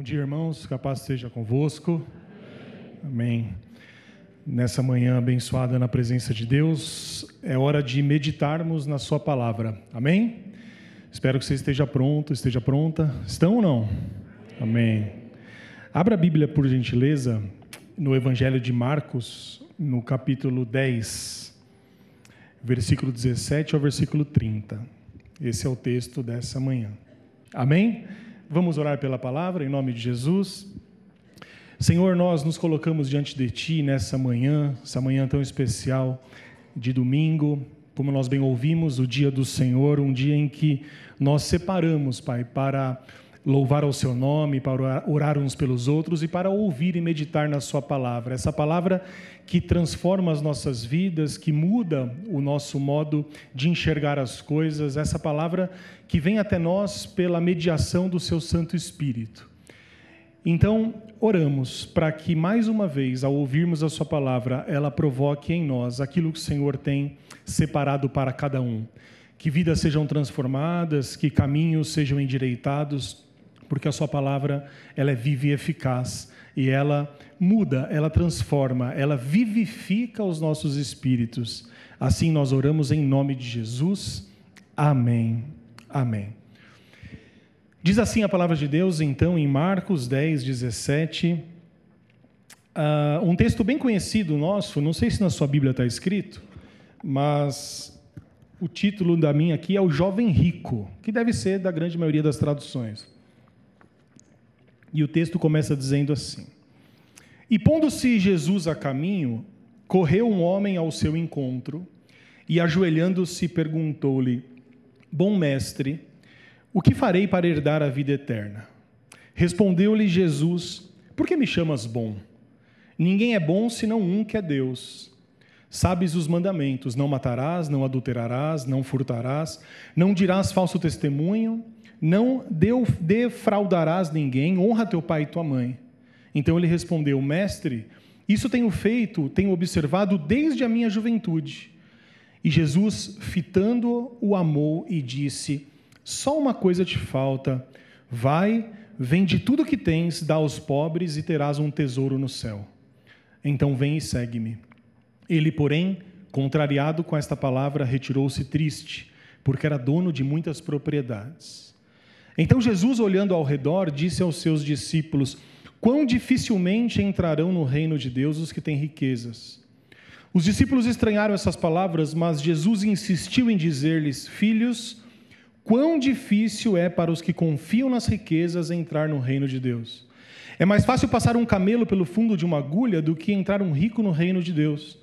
Bom dia, irmãos. Capaz seja convosco. Amém. Nessa manhã abençoada na presença de Deus, é hora de meditarmos na Sua palavra. Amém? Espero que você esteja pronto, esteja pronta. Estão ou não? Amém. Abra a Bíblia, por gentileza, no Evangelho de Marcos, no capítulo 10, versículo 17 ao versículo 30. Esse é o texto dessa manhã. Amém? Vamos orar pela palavra, em nome de Jesus. Senhor, nós nos colocamos diante de Ti nessa manhã, essa manhã tão especial de domingo, como nós bem ouvimos, o dia do Senhor, um dia em que nós separamos, Pai, para louvar ao Seu nome, para orar uns pelos outros e para ouvir e meditar na Sua palavra. Essa palavra que transforma as nossas vidas, que muda o nosso modo de enxergar as coisas, essa palavra que vem até nós pela mediação do Seu Santo Espírito. Então, oramos para que, mais uma vez, ao ouvirmos a Sua palavra, ela provoque em nós aquilo que o Senhor tem separado para cada um. Que vidas sejam transformadas, que caminhos sejam endireitados, porque a Sua palavra ela é viva e eficaz e ela muda, ela transforma, ela vivifica os nossos espíritos. Assim nós oramos em nome de Jesus. Amém. Amém. Diz assim a palavra de Deus, então, em Marcos 10, 17. Uh, um texto bem conhecido nosso, não sei se na sua Bíblia está escrito, mas o título da minha aqui é O Jovem Rico, que deve ser da grande maioria das traduções. E o texto começa dizendo assim: E pondo-se Jesus a caminho, correu um homem ao seu encontro e, ajoelhando-se, perguntou-lhe: Bom mestre, o que farei para herdar a vida eterna? Respondeu-lhe Jesus: Por que me chamas bom? Ninguém é bom senão um que é Deus. Sabes os mandamentos: não matarás, não adulterarás, não furtarás, não dirás falso testemunho não defraudarás ninguém, honra teu pai e tua mãe. Então ele respondeu: Mestre, isso tenho feito, tenho observado desde a minha juventude. E Jesus, fitando-o, o amou e disse: Só uma coisa te falta. Vai, vende tudo o que tens, dá aos pobres e terás um tesouro no céu. Então vem e segue-me. Ele, porém, contrariado com esta palavra, retirou-se triste, porque era dono de muitas propriedades. Então Jesus, olhando ao redor, disse aos seus discípulos: Quão dificilmente entrarão no reino de Deus os que têm riquezas. Os discípulos estranharam essas palavras, mas Jesus insistiu em dizer-lhes: Filhos, quão difícil é para os que confiam nas riquezas entrar no reino de Deus. É mais fácil passar um camelo pelo fundo de uma agulha do que entrar um rico no reino de Deus.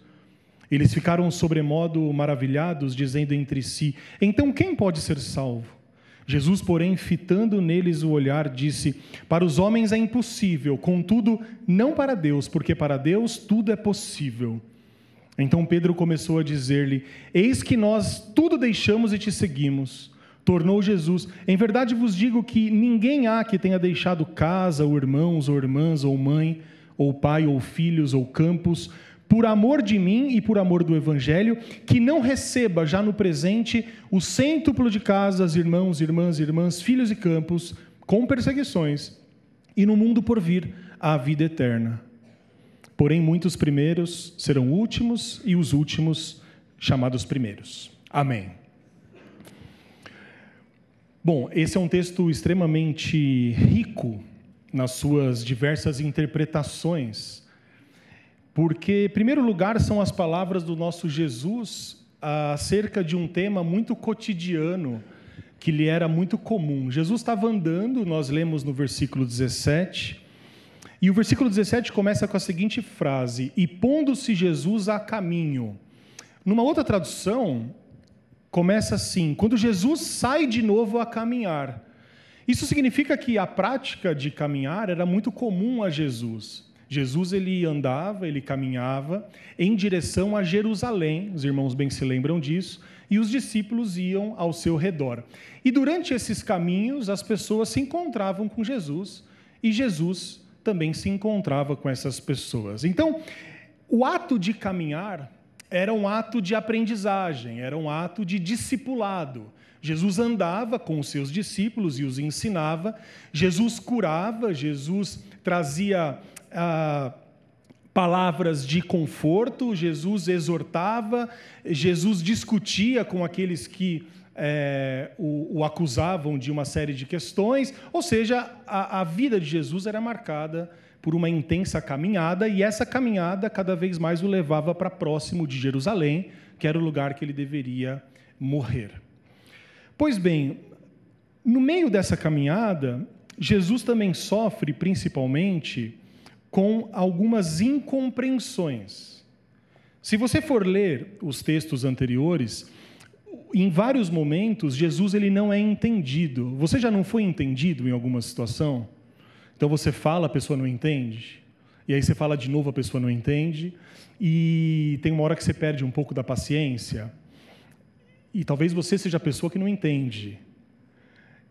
Eles ficaram sobremodo maravilhados, dizendo entre si: Então quem pode ser salvo? Jesus, porém, fitando neles o olhar, disse: Para os homens é impossível, contudo, não para Deus, porque para Deus tudo é possível. Então Pedro começou a dizer-lhe: Eis que nós tudo deixamos e te seguimos. Tornou Jesus: Em verdade vos digo que ninguém há que tenha deixado casa, ou irmãos, ou irmãs, ou mãe, ou pai, ou filhos, ou campos, por amor de mim e por amor do Evangelho, que não receba já no presente o cêntuplo de casas, irmãos, irmãs, irmãs, filhos e campos, com perseguições, e no mundo por vir a vida eterna. Porém, muitos primeiros serão últimos, e os últimos chamados primeiros. Amém. Bom, esse é um texto extremamente rico nas suas diversas interpretações porque, em primeiro lugar, são as palavras do nosso Jesus acerca de um tema muito cotidiano que lhe era muito comum. Jesus estava andando, nós lemos no versículo 17, e o versículo 17 começa com a seguinte frase: E pondo-se Jesus a caminho. Numa outra tradução, começa assim: Quando Jesus sai de novo a caminhar. Isso significa que a prática de caminhar era muito comum a Jesus. Jesus ele andava, ele caminhava em direção a Jerusalém, os irmãos bem se lembram disso, e os discípulos iam ao seu redor. E durante esses caminhos, as pessoas se encontravam com Jesus e Jesus também se encontrava com essas pessoas. Então, o ato de caminhar era um ato de aprendizagem, era um ato de discipulado. Jesus andava com os seus discípulos e os ensinava, Jesus curava, Jesus trazia palavras de conforto, Jesus exortava, Jesus discutia com aqueles que é, o, o, acusavam de uma série de questões, ou seja, a, a vida de Jesus era marcada por uma intensa caminhada, e essa caminhada cada vez mais o levava para próximo de Jerusalém, que era o lugar que ele deveria morrer. Pois bem, no meio dessa caminhada, Jesus também sofre principalmente com algumas incompreensões. Se você for ler os textos anteriores, em vários momentos Jesus ele não é entendido. Você já não foi entendido em alguma situação? Então você fala, a pessoa não entende. E aí você fala de novo, a pessoa não entende. E tem uma hora que você perde um pouco da paciência. E talvez você seja a pessoa que não entende.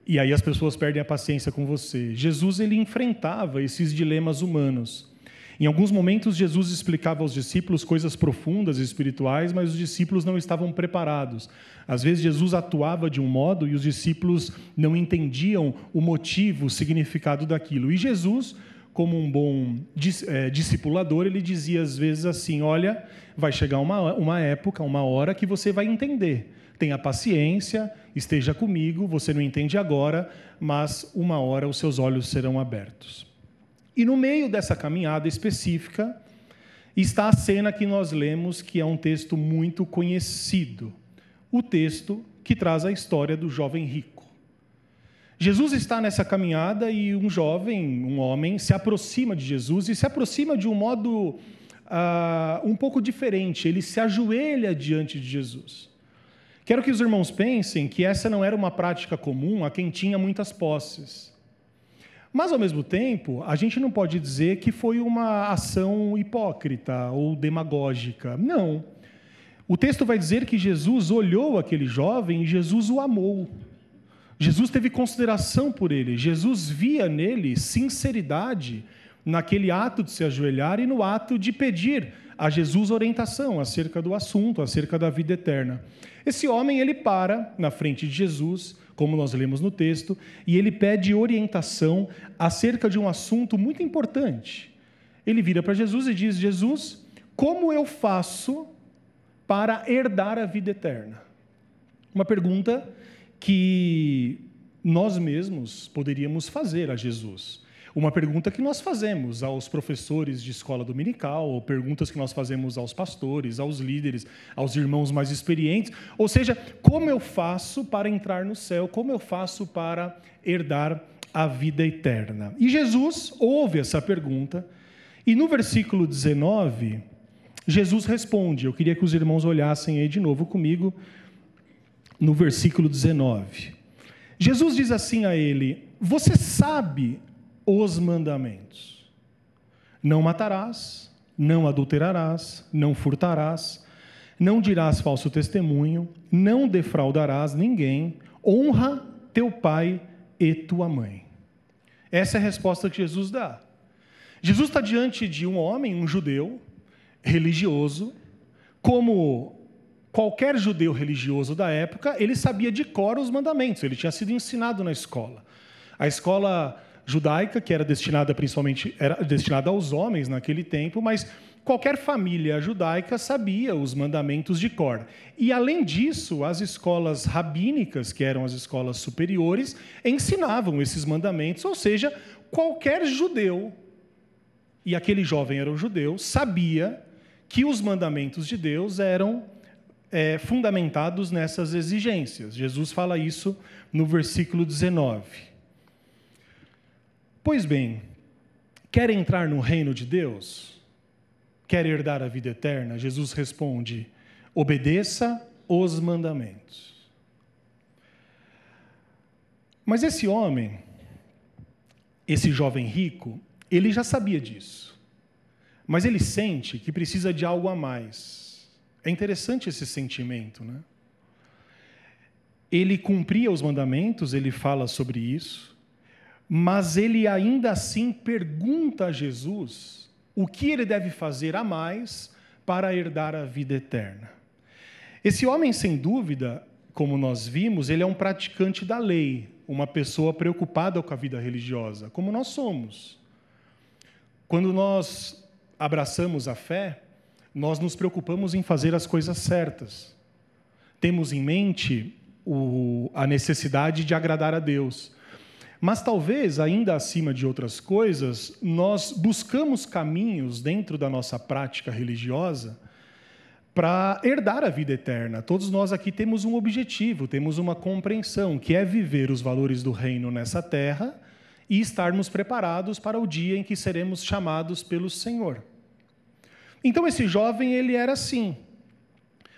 E aí as pessoas perdem a paciência com você. Jesus ele enfrentava esses dilemas humanos. Em alguns momentos, Jesus explicava aos discípulos coisas profundas e espirituais, mas os discípulos não estavam preparados. Às vezes, Jesus atuava de um modo e os discípulos não entendiam o motivo, o significado daquilo. E Jesus, como um bom é, discipulador, ele dizia às vezes assim: Olha, vai chegar uma, uma época, uma hora que você vai entender. Tenha paciência, esteja comigo, você não entende agora, mas uma hora os seus olhos serão abertos. E no meio dessa caminhada específica está a cena que nós lemos, que é um texto muito conhecido. O texto que traz a história do jovem rico. Jesus está nessa caminhada e um jovem, um homem, se aproxima de Jesus e se aproxima de um modo uh, um pouco diferente. Ele se ajoelha diante de Jesus. Quero que os irmãos pensem que essa não era uma prática comum a quem tinha muitas posses. Mas, ao mesmo tempo, a gente não pode dizer que foi uma ação hipócrita ou demagógica. Não. O texto vai dizer que Jesus olhou aquele jovem e Jesus o amou. Jesus teve consideração por ele. Jesus via nele sinceridade naquele ato de se ajoelhar e no ato de pedir a Jesus orientação acerca do assunto, acerca da vida eterna. Esse homem, ele para na frente de Jesus como nós lemos no texto, e ele pede orientação acerca de um assunto muito importante. Ele vira para Jesus e diz: Jesus, como eu faço para herdar a vida eterna? Uma pergunta que nós mesmos poderíamos fazer a Jesus. Uma pergunta que nós fazemos aos professores de escola dominical, ou perguntas que nós fazemos aos pastores, aos líderes, aos irmãos mais experientes. Ou seja, como eu faço para entrar no céu? Como eu faço para herdar a vida eterna? E Jesus ouve essa pergunta, e no versículo 19, Jesus responde. Eu queria que os irmãos olhassem aí de novo comigo, no versículo 19. Jesus diz assim a ele: Você sabe os mandamentos. Não matarás, não adulterarás, não furtarás, não dirás falso testemunho, não defraudarás ninguém, honra teu pai e tua mãe. Essa é a resposta que Jesus dá. Jesus está diante de um homem, um judeu, religioso, como qualquer judeu religioso da época, ele sabia de cor os mandamentos, ele tinha sido ensinado na escola. A escola judaica, que era destinada principalmente era destinada aos homens naquele tempo, mas qualquer família judaica sabia os mandamentos de cor. E além disso, as escolas rabínicas, que eram as escolas superiores, ensinavam esses mandamentos, ou seja, qualquer judeu, e aquele jovem era um judeu, sabia que os mandamentos de Deus eram é, fundamentados nessas exigências. Jesus fala isso no versículo 19. Pois bem, quer entrar no reino de Deus? Quer herdar a vida eterna? Jesus responde: obedeça os mandamentos. Mas esse homem, esse jovem rico, ele já sabia disso. Mas ele sente que precisa de algo a mais. É interessante esse sentimento, né? Ele cumpria os mandamentos, ele fala sobre isso, mas ele ainda assim pergunta a Jesus o que ele deve fazer a mais para herdar a vida eterna. Esse homem, sem dúvida, como nós vimos, ele é um praticante da lei, uma pessoa preocupada com a vida religiosa, como nós somos. Quando nós abraçamos a fé, nós nos preocupamos em fazer as coisas certas. Temos em mente o, a necessidade de agradar a Deus. Mas talvez, ainda acima de outras coisas, nós buscamos caminhos dentro da nossa prática religiosa para herdar a vida eterna. Todos nós aqui temos um objetivo, temos uma compreensão, que é viver os valores do reino nessa terra e estarmos preparados para o dia em que seremos chamados pelo Senhor. Então esse jovem, ele era assim,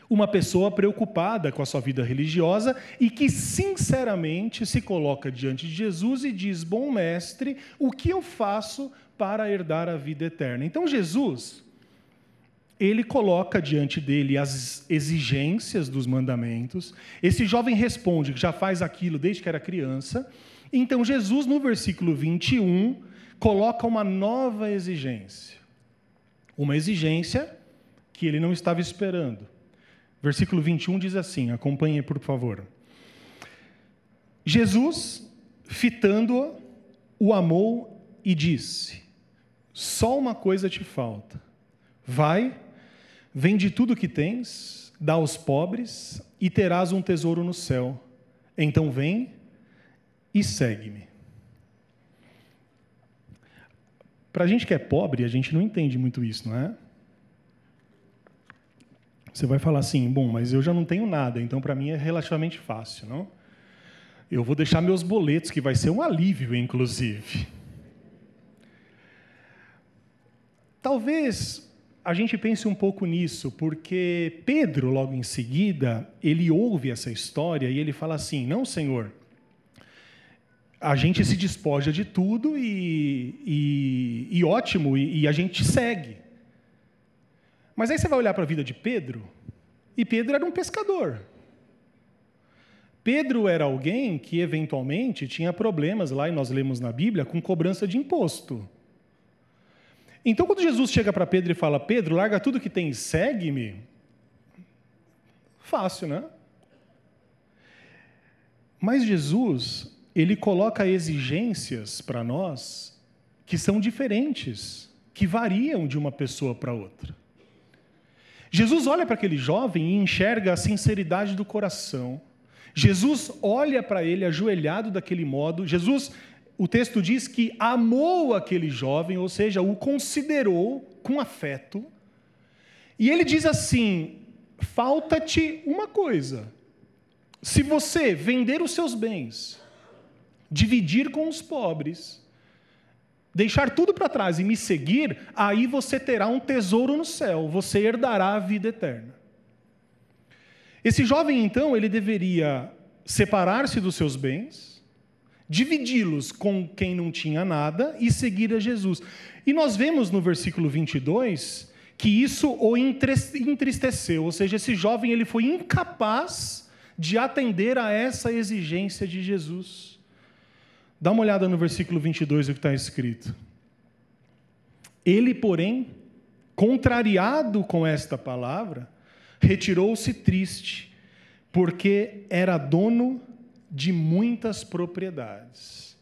uma pessoa preocupada com a sua vida religiosa e que sinceramente se coloca diante de Jesus e diz: "Bom mestre, o que eu faço para herdar a vida eterna?". Então Jesus, ele coloca diante dele as exigências dos mandamentos. Esse jovem responde que já faz aquilo desde que era criança. Então, Jesus, no versículo 21, coloca uma nova exigência. Uma exigência que ele não estava esperando. Versículo 21 diz assim: acompanhe, por favor. Jesus, fitando-a, o amou e disse: Só uma coisa te falta. Vai Vende tudo o que tens, dá aos pobres e terás um tesouro no céu. Então vem e segue-me. Para a gente que é pobre, a gente não entende muito isso, não é? Você vai falar assim, bom, mas eu já não tenho nada, então para mim é relativamente fácil, não? Eu vou deixar meus boletos, que vai ser um alívio, inclusive. Talvez a gente pense um pouco nisso, porque Pedro, logo em seguida, ele ouve essa história e ele fala assim: Não, Senhor, a gente se despoja de tudo e, e, e ótimo, e, e a gente segue. Mas aí você vai olhar para a vida de Pedro, e Pedro era um pescador. Pedro era alguém que, eventualmente, tinha problemas lá, e nós lemos na Bíblia, com cobrança de imposto. Então, quando Jesus chega para Pedro e fala: Pedro, larga tudo que tem e segue-me, fácil, né? Mas Jesus, ele coloca exigências para nós que são diferentes, que variam de uma pessoa para outra. Jesus olha para aquele jovem e enxerga a sinceridade do coração. Jesus olha para ele ajoelhado daquele modo. Jesus o texto diz que amou aquele jovem, ou seja, o considerou com afeto. E ele diz assim: falta-te uma coisa. Se você vender os seus bens, dividir com os pobres, deixar tudo para trás e me seguir, aí você terá um tesouro no céu, você herdará a vida eterna. Esse jovem, então, ele deveria separar-se dos seus bens, dividi-los com quem não tinha nada e seguir a Jesus. E nós vemos no versículo 22 que isso o entristeceu, ou seja, esse jovem ele foi incapaz de atender a essa exigência de Jesus. Dá uma olhada no versículo 22 o que está escrito. Ele, porém, contrariado com esta palavra, retirou-se triste, porque era dono de muitas propriedades.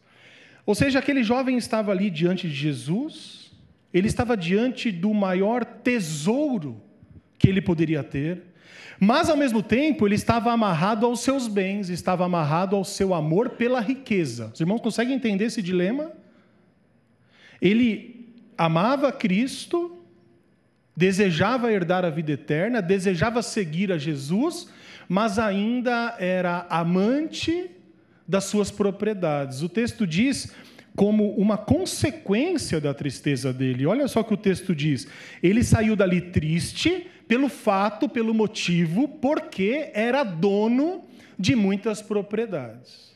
Ou seja, aquele jovem estava ali diante de Jesus, ele estava diante do maior tesouro que ele poderia ter, mas ao mesmo tempo ele estava amarrado aos seus bens, estava amarrado ao seu amor pela riqueza. Os irmãos conseguem entender esse dilema? Ele amava Cristo, desejava herdar a vida eterna, desejava seguir a Jesus, mas ainda era amante das suas propriedades. O texto diz como uma consequência da tristeza dele. Olha só o que o texto diz. Ele saiu dali triste pelo fato, pelo motivo, porque era dono de muitas propriedades.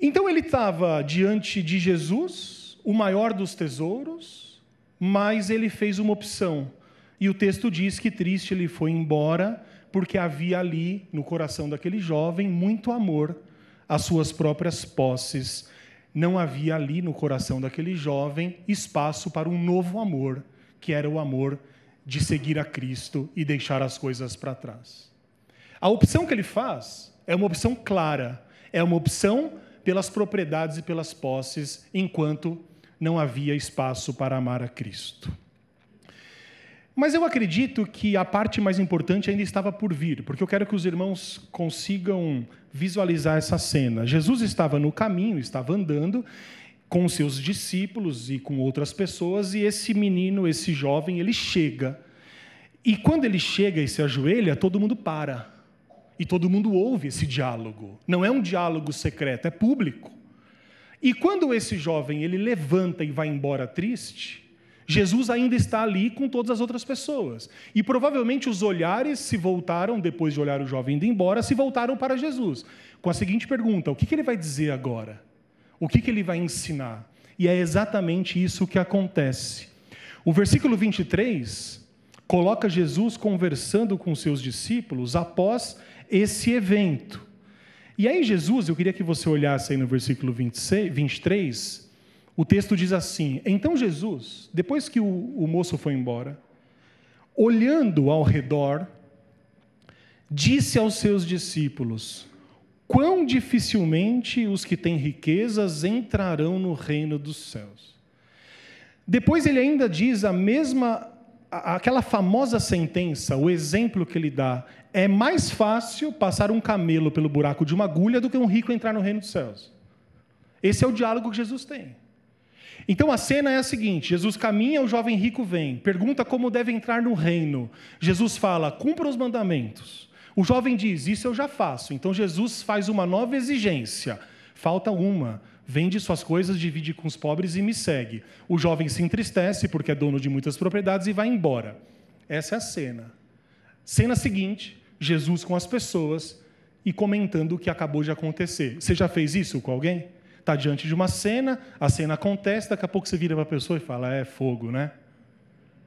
Então ele estava diante de Jesus, o maior dos tesouros, mas ele fez uma opção. E o texto diz que triste ele foi embora, porque havia ali, no coração daquele jovem, muito amor às suas próprias posses. Não havia ali, no coração daquele jovem, espaço para um novo amor, que era o amor de seguir a Cristo e deixar as coisas para trás. A opção que ele faz é uma opção clara, é uma opção pelas propriedades e pelas posses, enquanto não havia espaço para amar a Cristo. Mas eu acredito que a parte mais importante ainda estava por vir, porque eu quero que os irmãos consigam visualizar essa cena. Jesus estava no caminho, estava andando com seus discípulos e com outras pessoas, e esse menino, esse jovem, ele chega. E quando ele chega e se ajoelha, todo mundo para. E todo mundo ouve esse diálogo. Não é um diálogo secreto, é público. E quando esse jovem ele levanta e vai embora triste, Jesus ainda está ali com todas as outras pessoas. E provavelmente os olhares se voltaram, depois de olhar o jovem indo embora, se voltaram para Jesus. Com a seguinte pergunta: o que, ele vai dizer agora? O que, ele vai ensinar? E é exatamente isso que acontece. O versículo 23 coloca Jesus conversando com seus discípulos após esse evento. E aí, Jesus, eu queria que você olhasse aí no versículo 26, 23, o texto diz assim: Então Jesus, depois que o, o moço foi embora, olhando ao redor, disse aos seus discípulos: Quão dificilmente os que têm riquezas entrarão no reino dos céus. Depois ele ainda diz a mesma, aquela famosa sentença, o exemplo que ele dá: é mais fácil passar um camelo pelo buraco de uma agulha do que um rico entrar no reino dos céus. Esse é o diálogo que Jesus tem. Então a cena é a seguinte: Jesus caminha, o jovem rico vem, pergunta como deve entrar no reino. Jesus fala: cumpra os mandamentos. O jovem diz: Isso eu já faço. Então Jesus faz uma nova exigência. Falta uma. Vende suas coisas, divide com os pobres e me segue. O jovem se entristece porque é dono de muitas propriedades e vai embora. Essa é a cena. Cena seguinte: Jesus com as pessoas e comentando o que acabou de acontecer. Você já fez isso com alguém? Está diante de uma cena, a cena acontece, daqui a pouco você vira para a pessoa e fala: é fogo, né?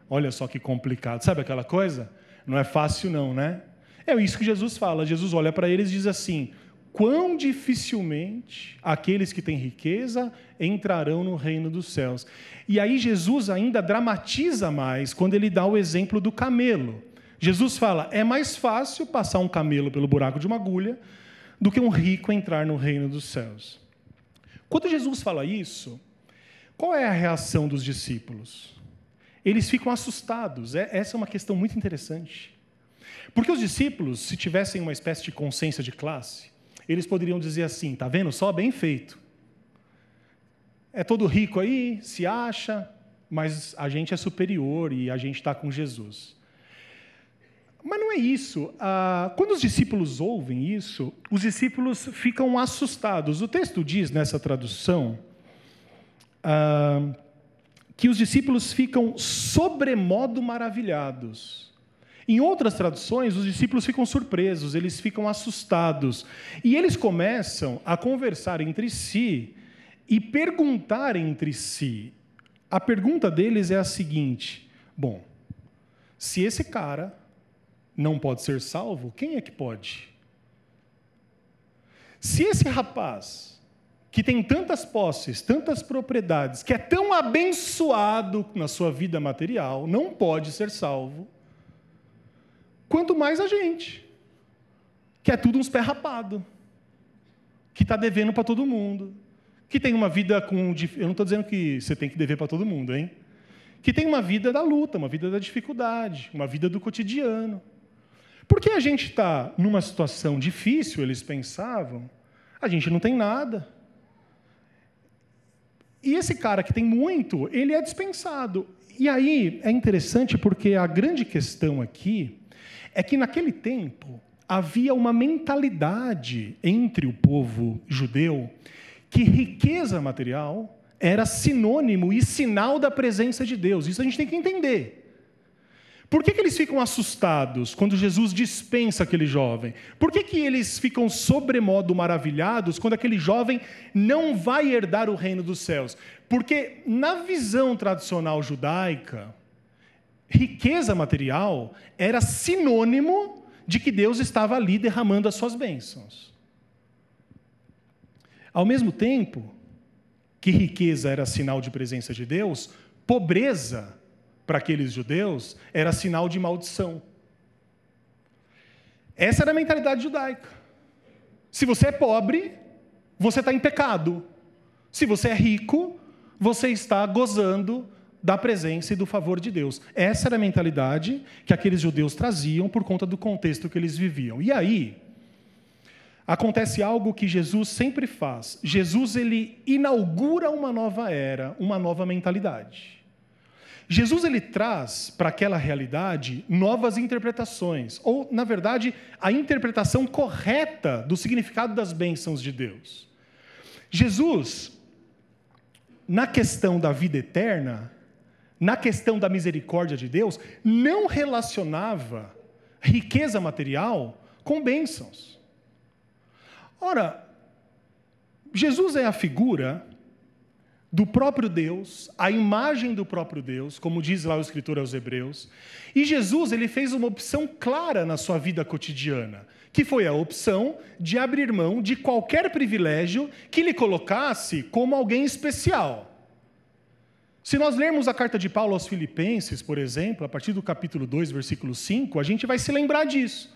Olha só que complicado. Sabe aquela coisa? Não é fácil, não, né? É isso que Jesus fala. Jesus olha para eles e diz assim: quão dificilmente aqueles que têm riqueza entrarão no reino dos céus. E aí Jesus ainda dramatiza mais quando ele dá o exemplo do camelo. Jesus fala: é mais fácil passar um camelo pelo buraco de uma agulha do que um rico entrar no reino dos céus. Quando Jesus fala isso, qual é a reação dos discípulos? Eles ficam assustados. É, essa é uma questão muito interessante. Porque os discípulos, se tivessem uma espécie de consciência de classe, eles poderiam dizer assim: tá vendo? Só bem feito. É todo rico aí, se acha, mas a gente é superior e a gente está com Jesus. Mas não é isso. Ah, quando os discípulos ouvem isso, os discípulos ficam assustados. O texto diz nessa tradução ah, que os discípulos ficam sobremodo maravilhados. Em outras traduções, os discípulos ficam surpresos, eles ficam assustados. E eles começam a conversar entre si e perguntar entre si. A pergunta deles é a seguinte: bom, se esse cara não pode ser salvo, quem é que pode? Se esse rapaz, que tem tantas posses, tantas propriedades, que é tão abençoado na sua vida material, não pode ser salvo, quanto mais a gente, que é tudo uns pé rapado, que está devendo para todo mundo, que tem uma vida com. Eu não estou dizendo que você tem que dever para todo mundo, hein? Que tem uma vida da luta, uma vida da dificuldade, uma vida do cotidiano. Porque a gente está numa situação difícil, eles pensavam, a gente não tem nada. E esse cara que tem muito, ele é dispensado. E aí é interessante porque a grande questão aqui é que naquele tempo havia uma mentalidade entre o povo judeu que riqueza material era sinônimo e sinal da presença de Deus. Isso a gente tem que entender. Por que, que eles ficam assustados quando Jesus dispensa aquele jovem? Por que, que eles ficam sobremodo maravilhados quando aquele jovem não vai herdar o reino dos céus? Porque, na visão tradicional judaica, riqueza material era sinônimo de que Deus estava ali derramando as suas bênçãos. Ao mesmo tempo que riqueza era sinal de presença de Deus, pobreza para aqueles judeus era sinal de maldição. Essa era a mentalidade judaica. Se você é pobre, você está em pecado. Se você é rico, você está gozando da presença e do favor de Deus. Essa era a mentalidade que aqueles judeus traziam por conta do contexto que eles viviam. E aí, acontece algo que Jesus sempre faz. Jesus ele inaugura uma nova era, uma nova mentalidade. Jesus ele traz para aquela realidade novas interpretações, ou na verdade, a interpretação correta do significado das bênçãos de Deus. Jesus na questão da vida eterna, na questão da misericórdia de Deus, não relacionava riqueza material com bênçãos. Ora, Jesus é a figura do próprio Deus, a imagem do próprio Deus, como diz lá o escritor aos Hebreus. E Jesus, ele fez uma opção clara na sua vida cotidiana, que foi a opção de abrir mão de qualquer privilégio que lhe colocasse como alguém especial. Se nós lermos a carta de Paulo aos Filipenses, por exemplo, a partir do capítulo 2, versículo 5, a gente vai se lembrar disso.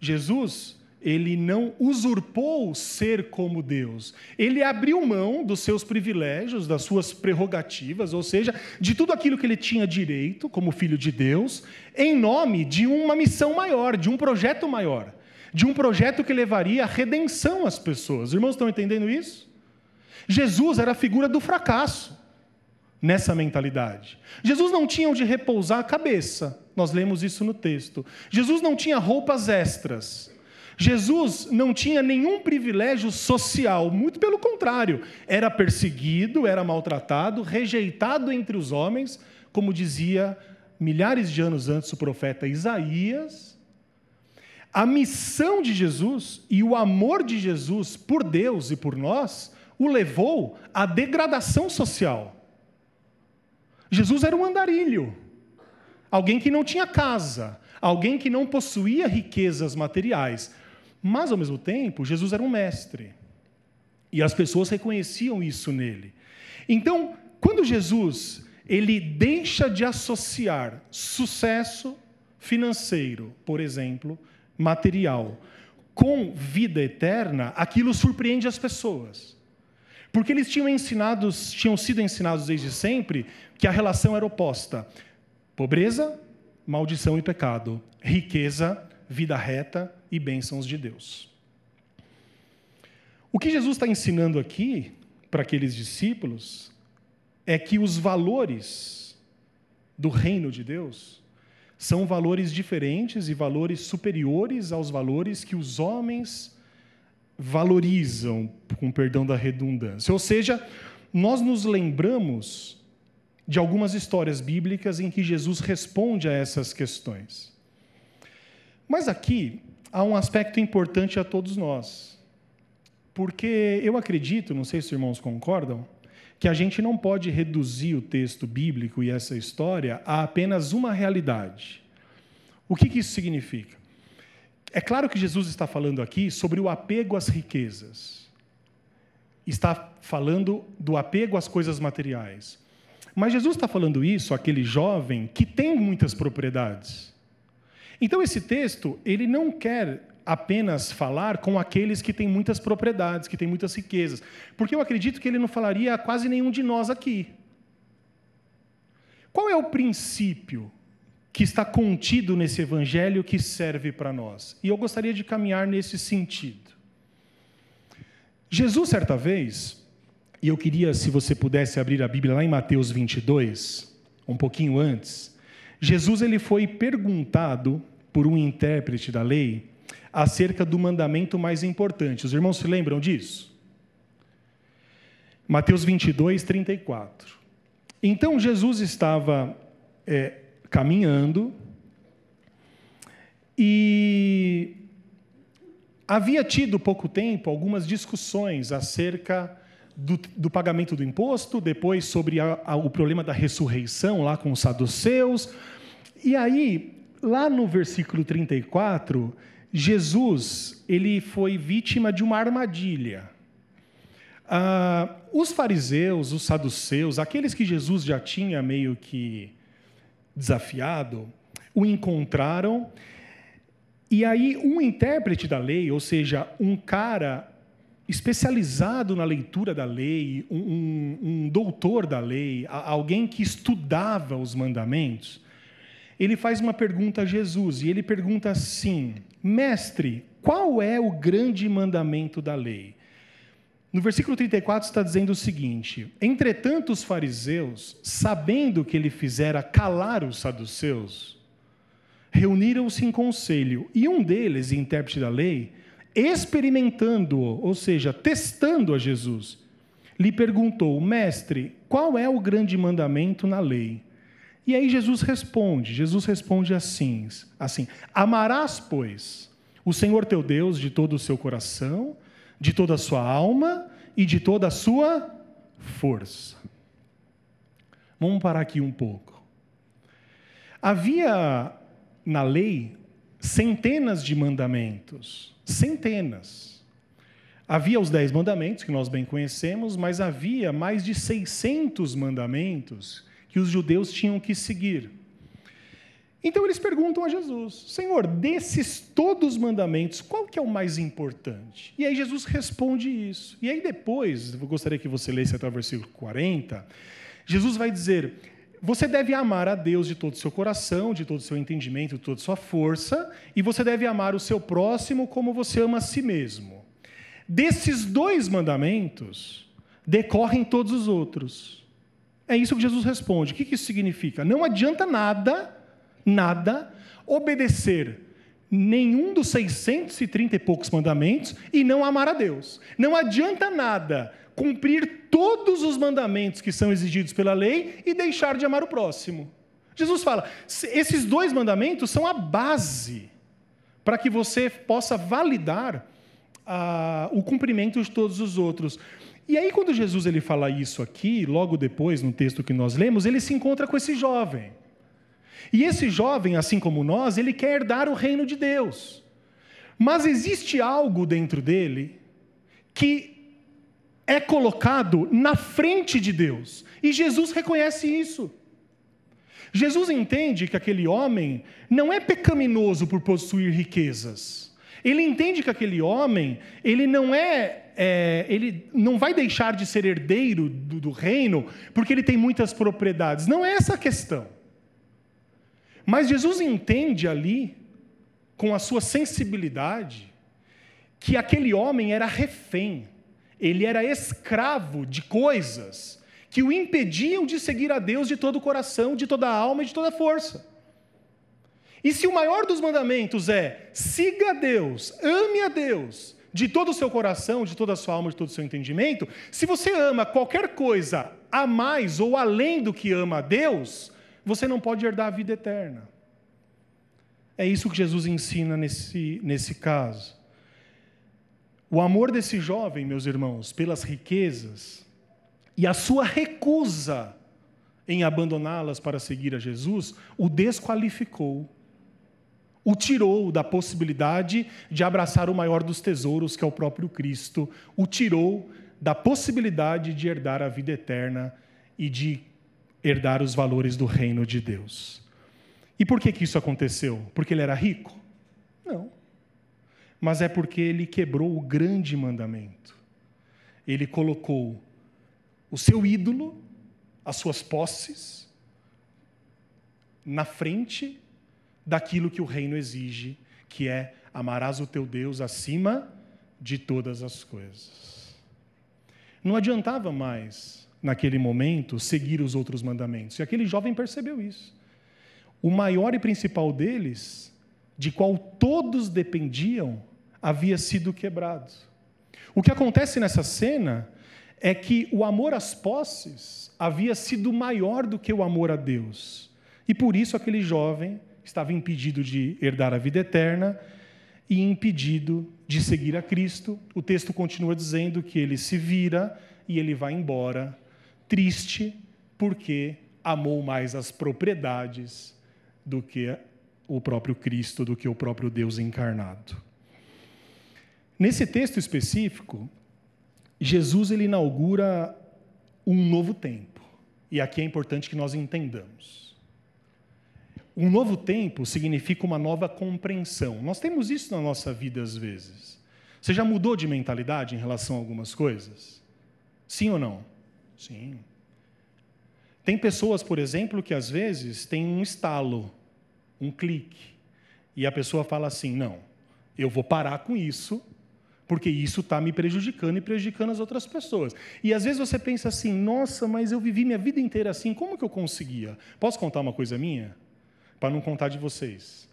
Jesus, ele não usurpou ser como Deus. Ele abriu mão dos seus privilégios, das suas prerrogativas, ou seja, de tudo aquilo que ele tinha direito como filho de Deus, em nome de uma missão maior, de um projeto maior, de um projeto que levaria a redenção às pessoas. Os irmãos estão entendendo isso? Jesus era a figura do fracasso nessa mentalidade. Jesus não tinha onde repousar a cabeça. Nós lemos isso no texto. Jesus não tinha roupas extras. Jesus não tinha nenhum privilégio social, muito pelo contrário, era perseguido, era maltratado, rejeitado entre os homens, como dizia milhares de anos antes o profeta Isaías. A missão de Jesus e o amor de Jesus por Deus e por nós o levou à degradação social. Jesus era um andarilho, alguém que não tinha casa, alguém que não possuía riquezas materiais, mas, ao mesmo tempo, Jesus era um mestre. E as pessoas reconheciam isso nele. Então, quando Jesus ele deixa de associar sucesso financeiro, por exemplo, material, com vida eterna, aquilo surpreende as pessoas. Porque eles tinham ensinados, tinham sido ensinados desde sempre que a relação era oposta: pobreza, maldição e pecado, riqueza, vida reta e bênçãos de Deus. O que Jesus está ensinando aqui para aqueles discípulos é que os valores do reino de Deus são valores diferentes e valores superiores aos valores que os homens valorizam, com perdão da redundância. Ou seja, nós nos lembramos de algumas histórias bíblicas em que Jesus responde a essas questões. Mas aqui há um aspecto importante a todos nós. Porque eu acredito, não sei se os irmãos concordam, que a gente não pode reduzir o texto bíblico e essa história a apenas uma realidade. O que, que isso significa? É claro que Jesus está falando aqui sobre o apego às riquezas. Está falando do apego às coisas materiais. Mas Jesus está falando isso àquele jovem que tem muitas propriedades. Então esse texto, ele não quer apenas falar com aqueles que têm muitas propriedades, que têm muitas riquezas, porque eu acredito que ele não falaria a quase nenhum de nós aqui. Qual é o princípio que está contido nesse evangelho que serve para nós? E eu gostaria de caminhar nesse sentido. Jesus, certa vez, e eu queria, se você pudesse abrir a Bíblia lá em Mateus 22, um pouquinho antes, Jesus ele foi perguntado por um intérprete da lei acerca do mandamento mais importante. Os irmãos se lembram disso? Mateus 22, 34. Então Jesus estava é, caminhando e havia tido pouco tempo algumas discussões acerca do, do pagamento do imposto, depois sobre a, a, o problema da ressurreição lá com os saduceus, e aí, lá no versículo 34, Jesus ele foi vítima de uma armadilha. Ah, os fariseus, os saduceus, aqueles que Jesus já tinha meio que desafiado, o encontraram E aí, um intérprete da lei, ou seja, um cara especializado na leitura da lei, um, um, um doutor da lei, alguém que estudava os mandamentos, ele faz uma pergunta a Jesus e ele pergunta assim: Mestre, qual é o grande mandamento da lei? No versículo 34 está dizendo o seguinte: Entretanto, os fariseus, sabendo que ele fizera calar os saduceus, reuniram-se em conselho, e um deles, intérprete da lei, experimentando-o, ou seja, testando a Jesus, lhe perguntou: Mestre, qual é o grande mandamento na lei? E aí Jesus responde, Jesus responde assim, assim: Amarás, pois, o Senhor teu Deus de todo o seu coração, de toda a sua alma e de toda a sua força. Vamos parar aqui um pouco. Havia na lei centenas de mandamentos, centenas. Havia os dez mandamentos, que nós bem conhecemos, mas havia mais de 600 mandamentos que os judeus tinham que seguir. Então eles perguntam a Jesus: Senhor, desses todos os mandamentos, qual que é o mais importante? E aí Jesus responde isso. E aí depois, eu gostaria que você lesse até o versículo 40, Jesus vai dizer: você deve amar a Deus de todo o seu coração, de todo o seu entendimento, de toda a sua força, e você deve amar o seu próximo como você ama a si mesmo. Desses dois mandamentos decorrem todos os outros. É isso que Jesus responde. O que isso significa? Não adianta nada, nada, obedecer nenhum dos 630 e poucos mandamentos e não amar a Deus. Não adianta nada cumprir todos os mandamentos que são exigidos pela lei e deixar de amar o próximo. Jesus fala: esses dois mandamentos são a base para que você possa validar ah, o cumprimento de todos os outros. E aí, quando Jesus ele fala isso aqui, logo depois, no texto que nós lemos, ele se encontra com esse jovem. E esse jovem, assim como nós, ele quer herdar o reino de Deus. Mas existe algo dentro dele que é colocado na frente de Deus. E Jesus reconhece isso. Jesus entende que aquele homem não é pecaminoso por possuir riquezas. Ele entende que aquele homem, ele não é, é ele não vai deixar de ser herdeiro do, do reino porque ele tem muitas propriedades. Não é essa a questão. Mas Jesus entende ali, com a sua sensibilidade, que aquele homem era refém ele era escravo de coisas que o impediam de seguir a Deus de todo o coração, de toda a alma e de toda a força. E se o maior dos mandamentos é siga a Deus, ame a Deus de todo o seu coração, de toda a sua alma, de todo o seu entendimento, se você ama qualquer coisa a mais ou além do que ama a Deus, você não pode herdar a vida eterna. É isso que Jesus ensina nesse, nesse caso. O amor desse jovem, meus irmãos, pelas riquezas e a sua recusa em abandoná-las para seguir a Jesus, o desqualificou, o tirou da possibilidade de abraçar o maior dos tesouros, que é o próprio Cristo, o tirou da possibilidade de herdar a vida eterna e de herdar os valores do reino de Deus. E por que, que isso aconteceu? Porque ele era rico? Não mas é porque ele quebrou o grande mandamento. Ele colocou o seu ídolo, as suas posses, na frente daquilo que o reino exige, que é amarás o teu Deus acima de todas as coisas. Não adiantava mais, naquele momento, seguir os outros mandamentos. E aquele jovem percebeu isso. O maior e principal deles, de qual todos dependiam, havia sido quebrado. O que acontece nessa cena é que o amor às posses havia sido maior do que o amor a Deus. E por isso aquele jovem estava impedido de herdar a vida eterna e impedido de seguir a Cristo. O texto continua dizendo que ele se vira e ele vai embora, triste, porque amou mais as propriedades do que o próprio Cristo, do que o próprio Deus encarnado. Nesse texto específico, Jesus ele inaugura um novo tempo. E aqui é importante que nós entendamos. Um novo tempo significa uma nova compreensão. Nós temos isso na nossa vida às vezes. Você já mudou de mentalidade em relação a algumas coisas? Sim ou não? Sim. Tem pessoas, por exemplo, que às vezes têm um estalo, um clique, e a pessoa fala assim: não, eu vou parar com isso, porque isso está me prejudicando e prejudicando as outras pessoas. E às vezes você pensa assim: nossa, mas eu vivi minha vida inteira assim, como que eu conseguia? Posso contar uma coisa minha? Para não contar de vocês.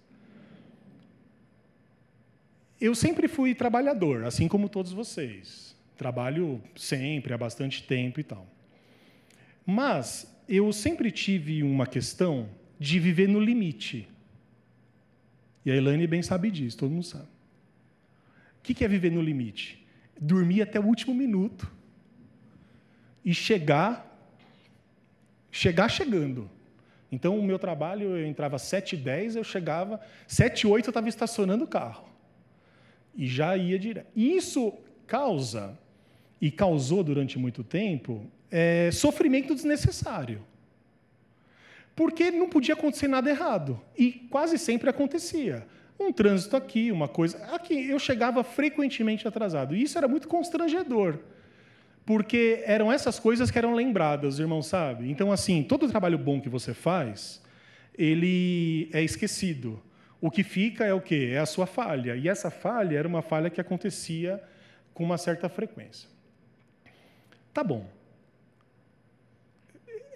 Eu sempre fui trabalhador, assim como todos vocês. Trabalho sempre, há bastante tempo e tal. Mas eu sempre tive uma questão de viver no limite. E a Elaine bem sabe disso, todo mundo sabe. O que é viver no limite? Dormir até o último minuto e chegar, chegar chegando. Então, o meu trabalho, eu entrava às 7h10, eu chegava, 7h08 eu estava estacionando o carro. E já ia direto. Isso causa, e causou durante muito tempo, é, sofrimento desnecessário. Porque não podia acontecer nada errado. E quase sempre acontecia. Um trânsito aqui, uma coisa. Aqui, eu chegava frequentemente atrasado. E isso era muito constrangedor. Porque eram essas coisas que eram lembradas, irmão, sabe? Então, assim, todo trabalho bom que você faz, ele é esquecido. O que fica é o quê? É a sua falha. E essa falha era uma falha que acontecia com uma certa frequência. Tá bom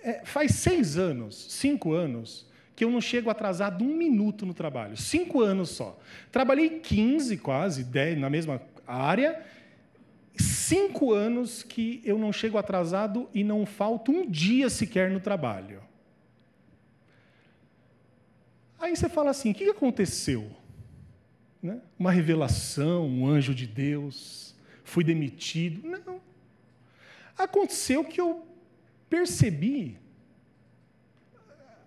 é, faz seis anos, cinco anos, que eu não chego atrasado um minuto no trabalho. Cinco anos só. Trabalhei 15, quase, 10 na mesma área. Cinco anos que eu não chego atrasado e não falto um dia sequer no trabalho. Aí você fala assim: o que aconteceu? Né? Uma revelação, um anjo de Deus, fui demitido. Não. Aconteceu que eu percebi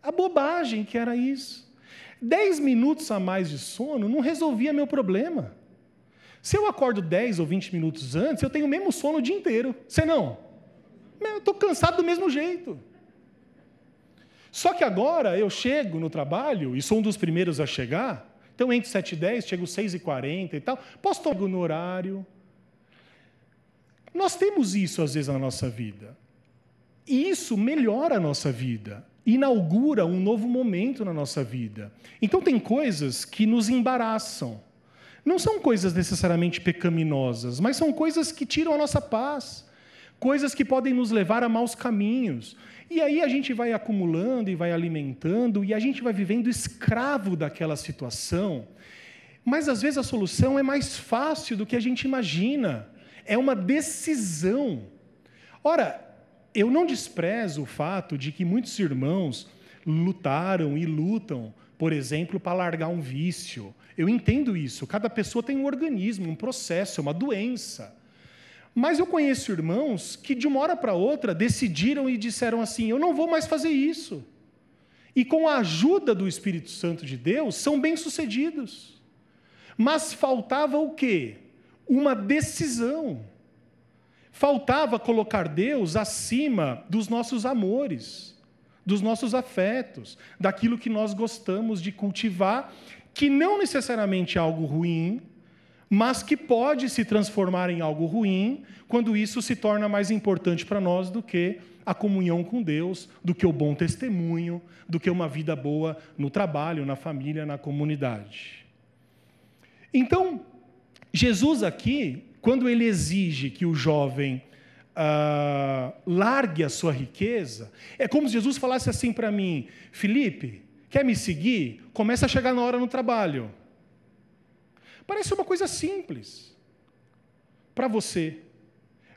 a bobagem que era isso. Dez minutos a mais de sono não resolvia meu problema. Se eu acordo 10 ou 20 minutos antes, eu tenho o mesmo sono o dia inteiro. Você não? Eu estou cansado do mesmo jeito. Só que agora eu chego no trabalho, e sou um dos primeiros a chegar, então entre 7 e 10, chego 6 e 40 e tal, posso tomar no horário. Nós temos isso às vezes na nossa vida. E isso melhora a nossa vida, inaugura um novo momento na nossa vida. Então, tem coisas que nos embaraçam. Não são coisas necessariamente pecaminosas, mas são coisas que tiram a nossa paz, coisas que podem nos levar a maus caminhos. E aí a gente vai acumulando e vai alimentando, e a gente vai vivendo escravo daquela situação. Mas às vezes a solução é mais fácil do que a gente imagina. É uma decisão. Ora, eu não desprezo o fato de que muitos irmãos lutaram e lutam, por exemplo, para largar um vício. Eu entendo isso. Cada pessoa tem um organismo, um processo, uma doença. Mas eu conheço irmãos que, de uma hora para outra, decidiram e disseram assim: eu não vou mais fazer isso. E com a ajuda do Espírito Santo de Deus, são bem-sucedidos. Mas faltava o quê? Uma decisão. Faltava colocar Deus acima dos nossos amores, dos nossos afetos, daquilo que nós gostamos de cultivar, que não necessariamente é algo ruim, mas que pode se transformar em algo ruim quando isso se torna mais importante para nós do que a comunhão com Deus, do que o bom testemunho, do que uma vida boa no trabalho, na família, na comunidade. Então, Jesus aqui quando ele exige que o jovem uh, largue a sua riqueza, é como se Jesus falasse assim para mim: Felipe, quer me seguir? Começa a chegar na hora no trabalho. Parece uma coisa simples para você.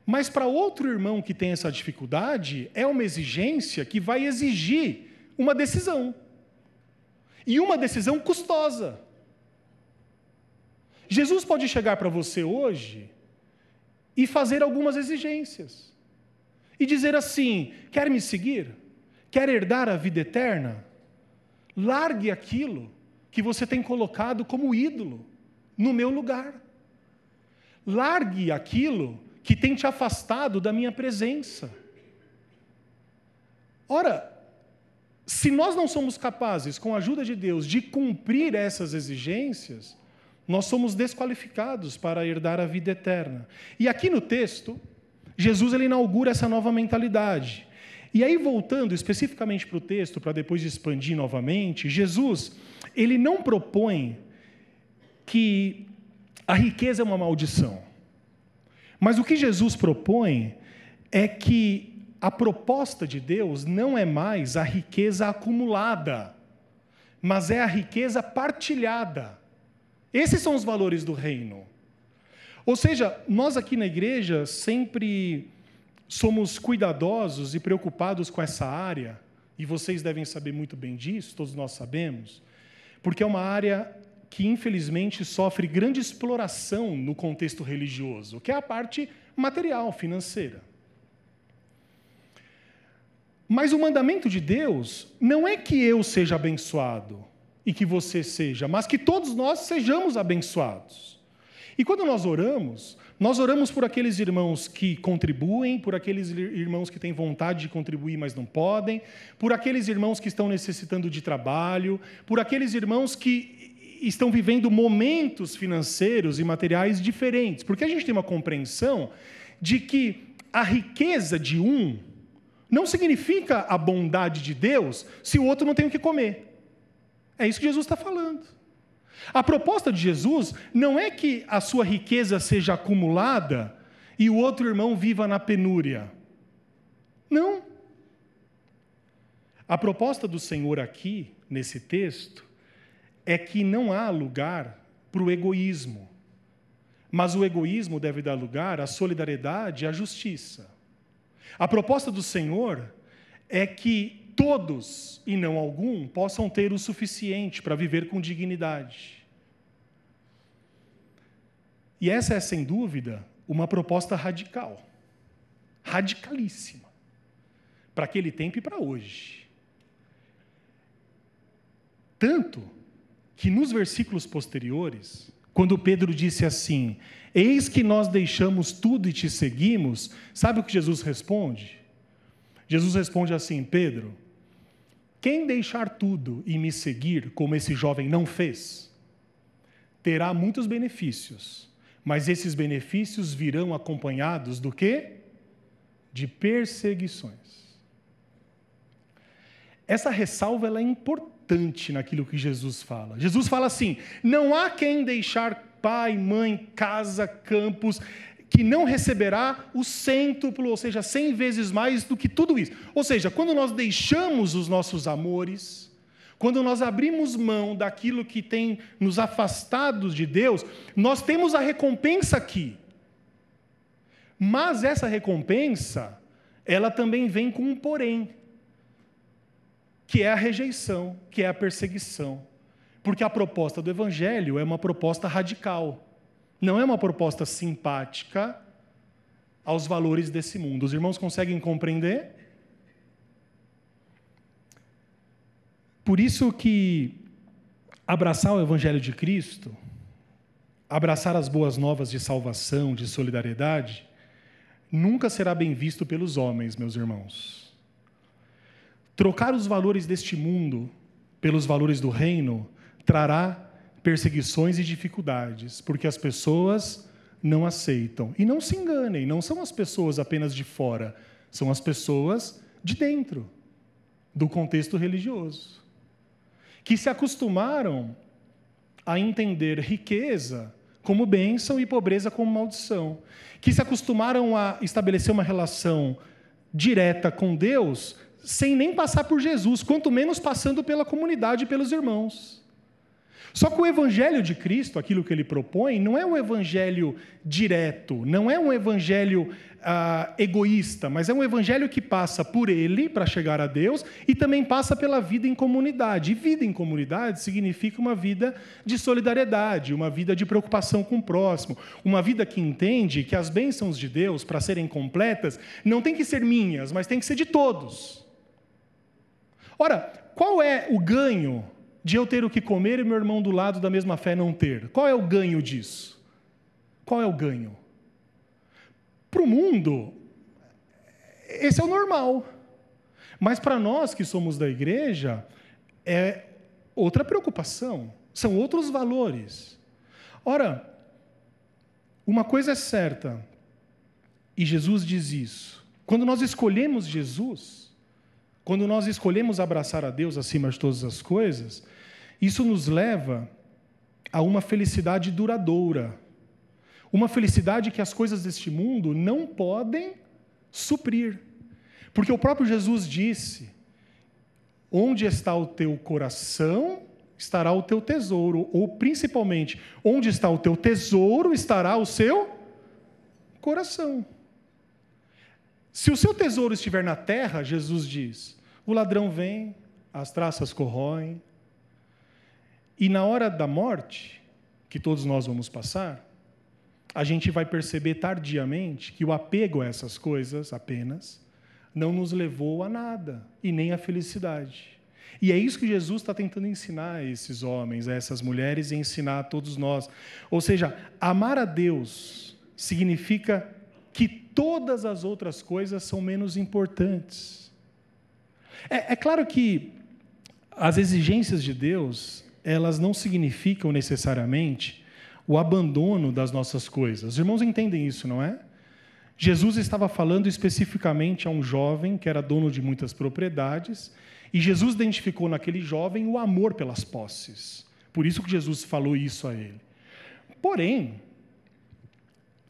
Mas para outro irmão que tem essa dificuldade, é uma exigência que vai exigir uma decisão. E uma decisão custosa. Jesus pode chegar para você hoje e fazer algumas exigências. E dizer assim: quer me seguir? Quer herdar a vida eterna? Largue aquilo que você tem colocado como ídolo no meu lugar. Largue aquilo que tem te afastado da minha presença. Ora, Se nós não somos capazes, com a ajuda de Deus, de cumprir essas exigências, nós somos desqualificados para herdar a vida eterna. E aqui no texto, Jesus ele inaugura essa nova mentalidade. E aí, voltando especificamente para o texto, para depois expandir novamente, Jesus, ele não propõe que a riqueza é uma maldição. Mas o que Jesus propõe é que a proposta de Deus não é mais a riqueza acumulada, mas é a riqueza partilhada. Esses são os valores do reino. Ou seja, nós aqui na igreja sempre somos cuidadosos e preocupados com essa área, e vocês devem saber muito bem disso, todos nós sabemos, porque é uma área que infelizmente sofre grande exploração no contexto religioso, que é a parte material, financeira. Mas o mandamento de Deus não é que eu seja abençoado e que você seja, mas que todos nós sejamos abençoados. E quando nós oramos, nós oramos por aqueles irmãos que contribuem, por aqueles irmãos que têm vontade de contribuir, mas não podem, por aqueles irmãos que estão necessitando de trabalho, por aqueles irmãos que estão vivendo momentos financeiros e materiais diferentes. Porque a gente tem uma compreensão de que a riqueza de um não significa a bondade de Deus se o outro não tem o que comer. É isso que Jesus está falando. A proposta de Jesus não é que a sua riqueza seja acumulada e o outro irmão viva na penúria. Não. A proposta do Senhor aqui, nesse texto, é que não há lugar para o egoísmo. Mas o egoísmo deve dar lugar à solidariedade e à justiça. A proposta do Senhor é que todos, e não algum, possam ter o suficiente para viver com dignidade. E essa é, sem dúvida, uma proposta radical, radicalíssima, para aquele tempo e para hoje. Tanto que nos versículos posteriores, quando Pedro disse assim: Eis que nós deixamos tudo e te seguimos. Sabe o que Jesus responde? Jesus responde assim: Pedro, quem deixar tudo e me seguir, como esse jovem não fez, terá muitos benefícios, mas esses benefícios virão acompanhados do quê? De perseguições. Essa ressalva é importante naquilo que Jesus fala. Jesus fala assim: não há quem deixar pai, mãe, casa, campos, que não receberá o cêntuplo, ou seja, cem vezes mais do que tudo isso. Ou seja, quando nós deixamos os nossos amores, quando nós abrimos mão daquilo que tem nos afastado de Deus, nós temos a recompensa aqui. Mas essa recompensa, ela também vem com um porém, que é a rejeição, que é a perseguição. Porque a proposta do Evangelho é uma proposta radical, não é uma proposta simpática aos valores desse mundo. Os irmãos conseguem compreender? Por isso que abraçar o Evangelho de Cristo, abraçar as boas novas de salvação, de solidariedade, nunca será bem visto pelos homens, meus irmãos. Trocar os valores deste mundo pelos valores do reino trará perseguições e dificuldades, porque as pessoas não aceitam. E não se enganem, não são as pessoas apenas de fora, são as pessoas de dentro do contexto religioso, que se acostumaram a entender riqueza como bênção e pobreza como maldição, que se acostumaram a estabelecer uma relação direta com Deus sem nem passar por Jesus, quanto menos passando pela comunidade e pelos irmãos. Só que o evangelho de Cristo, aquilo que ele propõe, não é um evangelho direto, não é um evangelho ah, egoísta, mas é um evangelho que passa por ele para chegar a Deus e também passa pela vida em comunidade. E vida em comunidade significa uma vida de solidariedade, uma vida de preocupação com o próximo, uma vida que entende que as bênçãos de Deus, para serem completas, não tem que ser minhas, mas tem que ser de todos. Ora, qual é o ganho de eu ter o que comer e meu irmão do lado da mesma fé não ter. Qual é o ganho disso? Qual é o ganho? Para o mundo, esse é o normal. Mas para nós que somos da igreja, é outra preocupação, são outros valores. Ora, uma coisa é certa, e Jesus diz isso. Quando nós escolhemos Jesus, quando nós escolhemos abraçar a Deus acima de todas as coisas, isso nos leva a uma felicidade duradoura. Uma felicidade que as coisas deste mundo não podem suprir. Porque o próprio Jesus disse: Onde está o teu coração, estará o teu tesouro. Ou, principalmente, onde está o teu tesouro, estará o seu coração. Se o seu tesouro estiver na terra, Jesus diz, o ladrão vem, as traças corroem, e na hora da morte, que todos nós vamos passar, a gente vai perceber tardiamente que o apego a essas coisas apenas não nos levou a nada e nem à felicidade. E é isso que Jesus está tentando ensinar a esses homens, a essas mulheres e ensinar a todos nós. Ou seja, amar a Deus significa que todas as outras coisas são menos importantes. É, é claro que as exigências de Deus, elas não significam necessariamente o abandono das nossas coisas. Os irmãos entendem isso, não é? Jesus estava falando especificamente a um jovem que era dono de muitas propriedades, e Jesus identificou naquele jovem o amor pelas posses. Por isso que Jesus falou isso a ele. Porém,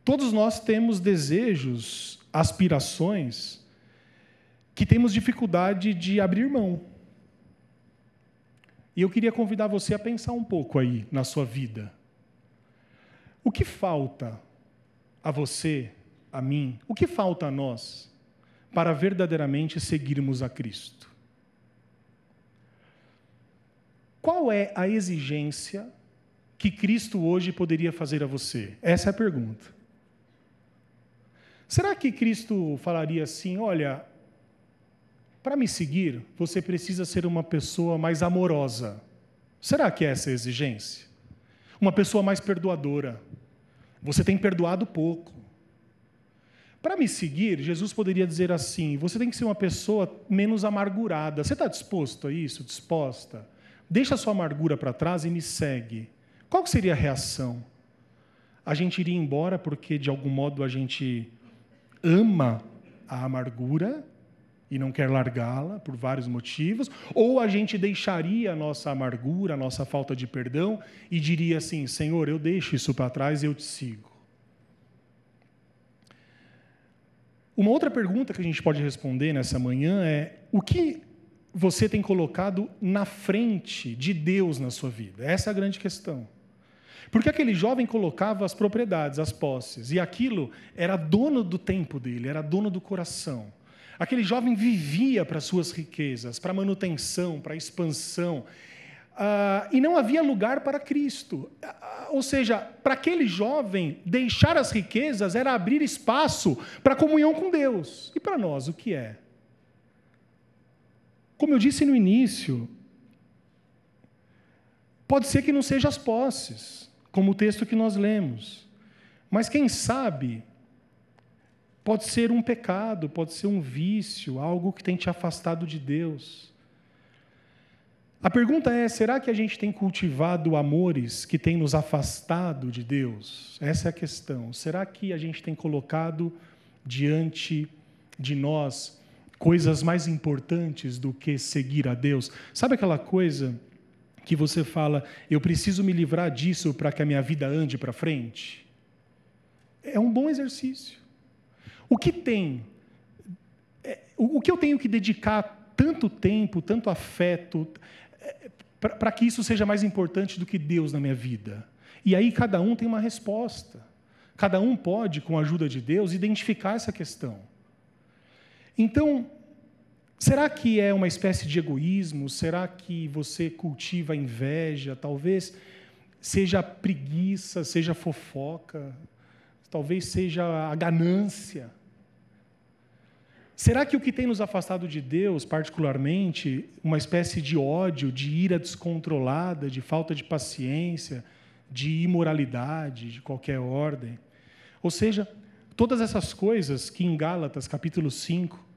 todos nós temos desejos, aspirações, que temos dificuldade de abrir mão. E eu queria convidar você a pensar um pouco aí na sua vida. O que falta a você, a mim, o que falta a nós para verdadeiramente seguirmos a Cristo? Qual é a exigência que Cristo hoje poderia fazer a você? Essa é a pergunta. Será que Cristo falaria assim: olha, para me seguir, você precisa ser uma pessoa mais amorosa? Será que é essa a exigência? Uma pessoa mais perdoadora. Você tem perdoado pouco. Para me seguir, Jesus poderia dizer assim: você tem que ser uma pessoa menos amargurada. Você está disposto a isso? Disposta? Deixa a sua amargura para trás e me segue. Qual seria a reação? A gente iria embora porque, de algum modo, a gente ama a amargura e não quer largá-la por vários motivos, ou a gente deixaria a nossa amargura, a nossa falta de perdão e diria assim: Senhor, eu deixo isso para trás e eu te sigo. Uma outra pergunta que a gente pode responder nessa manhã é: o que você tem colocado na frente de Deus na sua vida? Essa é a grande questão. Porque aquele jovem colocava as propriedades, as posses, e aquilo era dono do tempo dele, era dono do coração. Aquele jovem vivia para suas riquezas, para manutenção, para expansão. Uh, e não havia lugar para Cristo. Uh, ou seja, para aquele jovem, deixar as riquezas era abrir espaço para comunhão com Deus. E para nós, o que é? Como eu disse no início, pode ser que não seja as posses, como o texto que nós lemos. Mas quem sabe Pode ser um pecado, pode ser um vício, algo que tem te afastado de Deus. A pergunta é: será que a gente tem cultivado amores que têm nos afastado de Deus? Essa é a questão. Será que a gente tem colocado diante de nós coisas mais importantes do que seguir a Deus? Sabe aquela coisa que você fala, eu preciso me livrar disso para que a minha vida ande para frente? É um bom exercício. O que tem? É, o que eu tenho que dedicar tanto tempo, tanto afeto, é, para que isso seja mais importante do que Deus na minha vida? E aí cada um tem uma resposta. Cada um pode, com a ajuda de Deus, identificar essa questão. Então, será que é uma espécie de egoísmo? Será que você cultiva inveja? Talvez seja preguiça, seja fofoca, talvez seja a ganância. Será que o que tem nos afastado de Deus, particularmente, uma espécie de ódio, de ira descontrolada, de falta de paciência, de imoralidade, de qualquer ordem? Ou seja, todas essas coisas que em Gálatas, capítulo 5,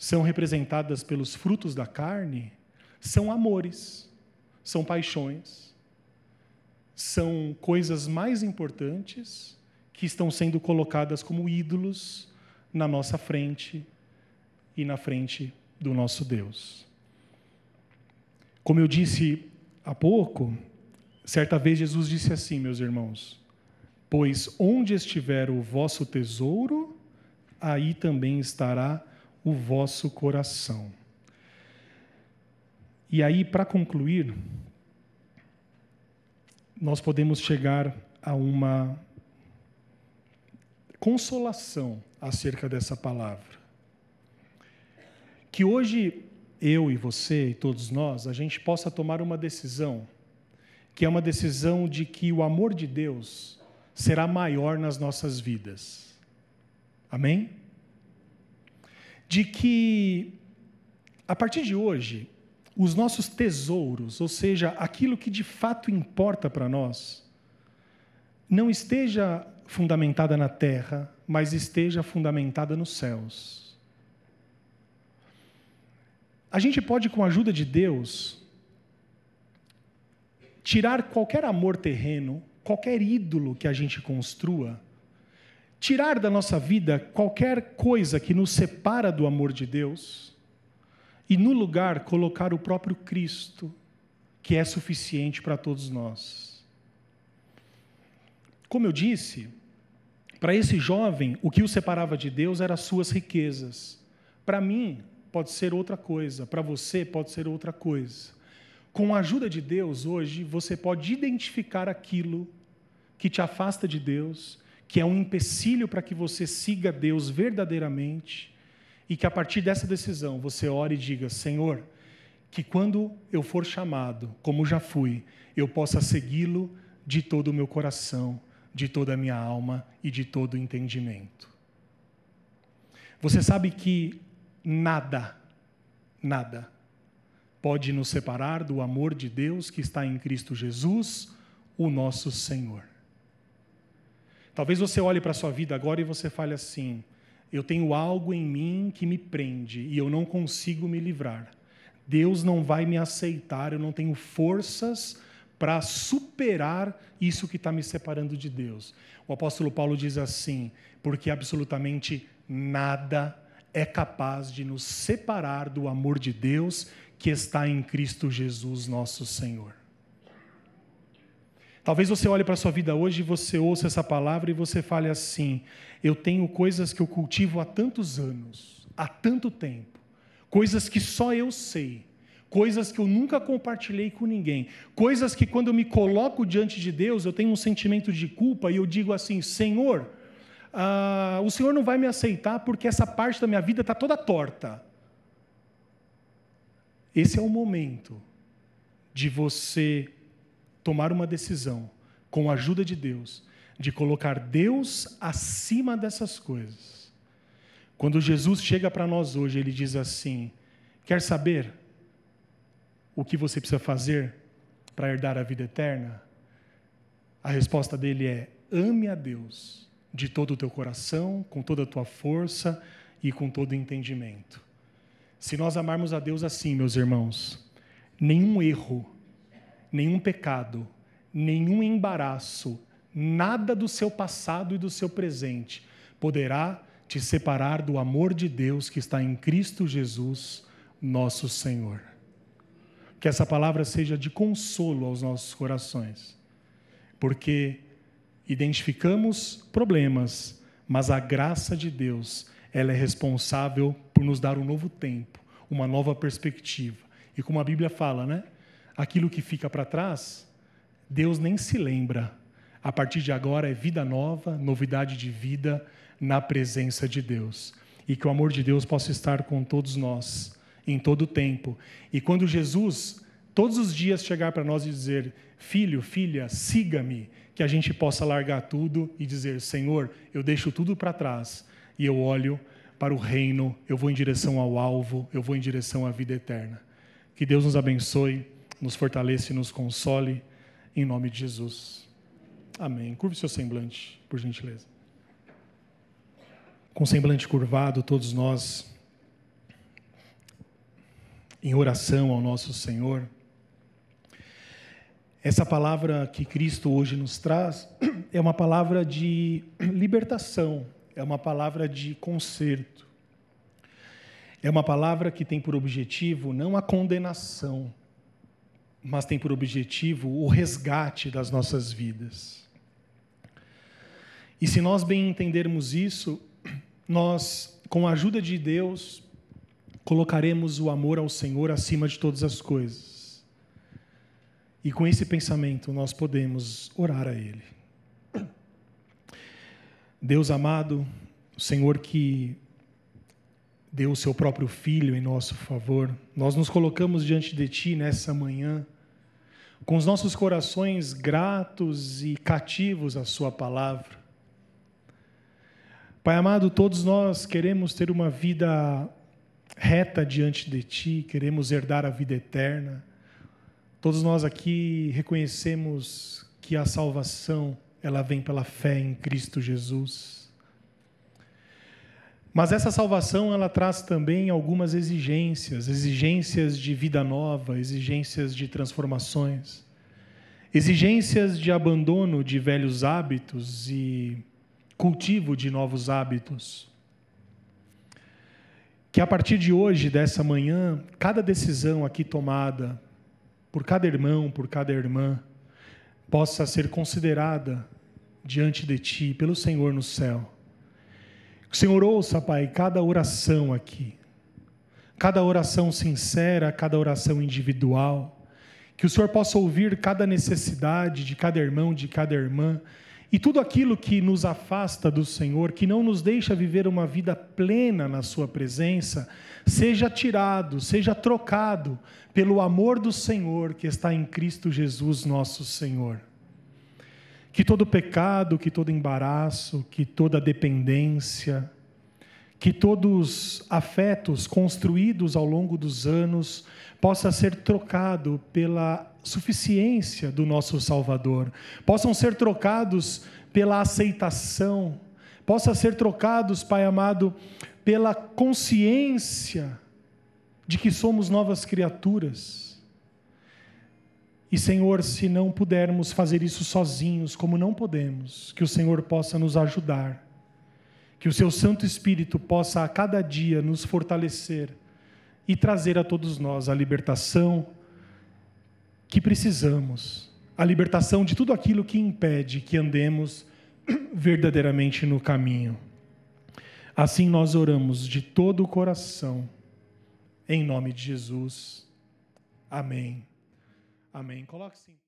são representadas pelos frutos da carne são amores, são paixões, são coisas mais importantes que estão sendo colocadas como ídolos na nossa frente e na frente do nosso Deus. Como eu disse há pouco, certa vez Jesus disse assim, meus irmãos: Pois onde estiver o vosso tesouro, aí também estará o vosso coração. E aí, para concluir, nós podemos chegar a uma consolação acerca dessa palavra. Que hoje eu e você e todos nós, a gente possa tomar uma decisão, que é uma decisão de que o amor de Deus será maior nas nossas vidas. Amém? De que, a partir de hoje, os nossos tesouros, ou seja, aquilo que de fato importa para nós, não esteja fundamentada na terra, mas esteja fundamentada nos céus. A gente pode, com a ajuda de Deus, tirar qualquer amor terreno, qualquer ídolo que a gente construa, tirar da nossa vida qualquer coisa que nos separa do amor de Deus e, no lugar, colocar o próprio Cristo, que é suficiente para todos nós. Como eu disse, para esse jovem, o que o separava de Deus eram as suas riquezas. Para mim, pode ser outra coisa, para você, pode ser outra coisa. Com a ajuda de Deus, hoje, você pode identificar aquilo que te afasta de Deus que é um empecilho para que você siga Deus verdadeiramente e que a partir dessa decisão você ore e diga: Senhor, que quando eu for chamado, como já fui, eu possa segui-lo de todo o meu coração, de toda a minha alma e de todo o entendimento. Você sabe que nada, nada, pode nos separar do amor de Deus que está em Cristo Jesus, o nosso Senhor. Talvez você olhe para a sua vida agora e você fale assim: eu tenho algo em mim que me prende e eu não consigo me livrar. Deus não vai me aceitar, eu não tenho forças para superar isso que está me separando de Deus. O apóstolo Paulo diz assim: porque absolutamente nada é capaz de nos separar do amor de Deus que está em Cristo Jesus, nosso Senhor. Talvez você olhe para a sua vida hoje você ouça essa palavra e você fale assim: eu tenho coisas que eu cultivo há tantos anos, há tanto tempo, coisas que só eu sei, coisas que eu nunca compartilhei com ninguém, coisas que quando eu me coloco diante de Deus eu tenho um sentimento de culpa e eu digo assim: Senhor, ah, o Senhor não vai me aceitar porque essa parte da minha vida está toda torta. Esse é o momento de você tomar uma decisão, com a ajuda de Deus, de colocar Deus acima dessas coisas. Quando Jesus chega para nós hoje, ele diz assim: Quer saber o que você precisa fazer para herdar a vida eterna? A resposta dele é: ame a Deus de todo o teu coração, com toda a tua força e com todo o entendimento. Se nós amarmos a Deus assim, meus irmãos, nenhum erro, nenhum pecado, nenhum embaraço, nada do seu passado e do seu presente poderá te separar do amor de Deus que está em Cristo Jesus, nosso Senhor. Que essa palavra seja de consolo aos nossos corações, porque identificamos problemas, mas a graça de Deus, ela é responsável por nos dar um novo tempo, uma nova perspectiva. E como a Bíblia fala, né? Aquilo que fica para trás, Deus nem se lembra. A partir de agora é vida nova, novidade de vida na presença de Deus. E que o amor de Deus possa estar com todos nós, em todo o tempo. E quando Jesus, todos os dias, chegar para nós e dizer: Filho, filha, siga-me, que a gente possa largar tudo e dizer: Senhor, eu deixo tudo para trás e eu olho para o reino, eu vou em direção ao alvo, eu vou em direção à vida eterna. Que Deus nos abençoe nos fortaleça e nos console, em nome de Jesus. Amém. Curve seu semblante, por gentileza. Com semblante curvado, todos nós em oração ao nosso Senhor. Essa palavra que Cristo hoje nos traz é uma palavra de libertação, é uma palavra de conserto. É uma palavra que tem por objetivo não a condenação, mas tem por objetivo o resgate das nossas vidas. E se nós bem entendermos isso, nós, com a ajuda de Deus, colocaremos o amor ao Senhor acima de todas as coisas. E com esse pensamento nós podemos orar a Ele. Deus amado, o Senhor que deu o seu próprio Filho em nosso favor, nós nos colocamos diante de Ti nessa manhã, com os nossos corações gratos e cativos à Sua palavra. Pai amado, todos nós queremos ter uma vida reta diante de Ti, queremos herdar a vida eterna. Todos nós aqui reconhecemos que a salvação, ela vem pela fé em Cristo Jesus. Mas essa salvação, ela traz também algumas exigências, exigências de vida nova, exigências de transformações, exigências de abandono de velhos hábitos e cultivo de novos hábitos. Que a partir de hoje, dessa manhã, cada decisão aqui tomada por cada irmão, por cada irmã, possa ser considerada diante de Ti, pelo Senhor no céu. Que o Senhor ouça, Pai, cada oração aqui, cada oração sincera, cada oração individual. Que o Senhor possa ouvir cada necessidade de cada irmão, de cada irmã e tudo aquilo que nos afasta do Senhor, que não nos deixa viver uma vida plena na Sua presença, seja tirado, seja trocado pelo amor do Senhor que está em Cristo Jesus, nosso Senhor. Que todo pecado, que todo embaraço, que toda dependência, que todos afetos construídos ao longo dos anos possa ser trocado pela suficiência do nosso Salvador, possam ser trocados pela aceitação, possa ser trocados, Pai amado, pela consciência de que somos novas criaturas. E Senhor, se não pudermos fazer isso sozinhos, como não podemos, que o Senhor possa nos ajudar, que o Seu Santo Espírito possa a cada dia nos fortalecer e trazer a todos nós a libertação, que precisamos, a libertação de tudo aquilo que impede que andemos verdadeiramente no caminho. Assim nós oramos de todo o coração, em nome de Jesus. Amém. Amém. Coloque-se.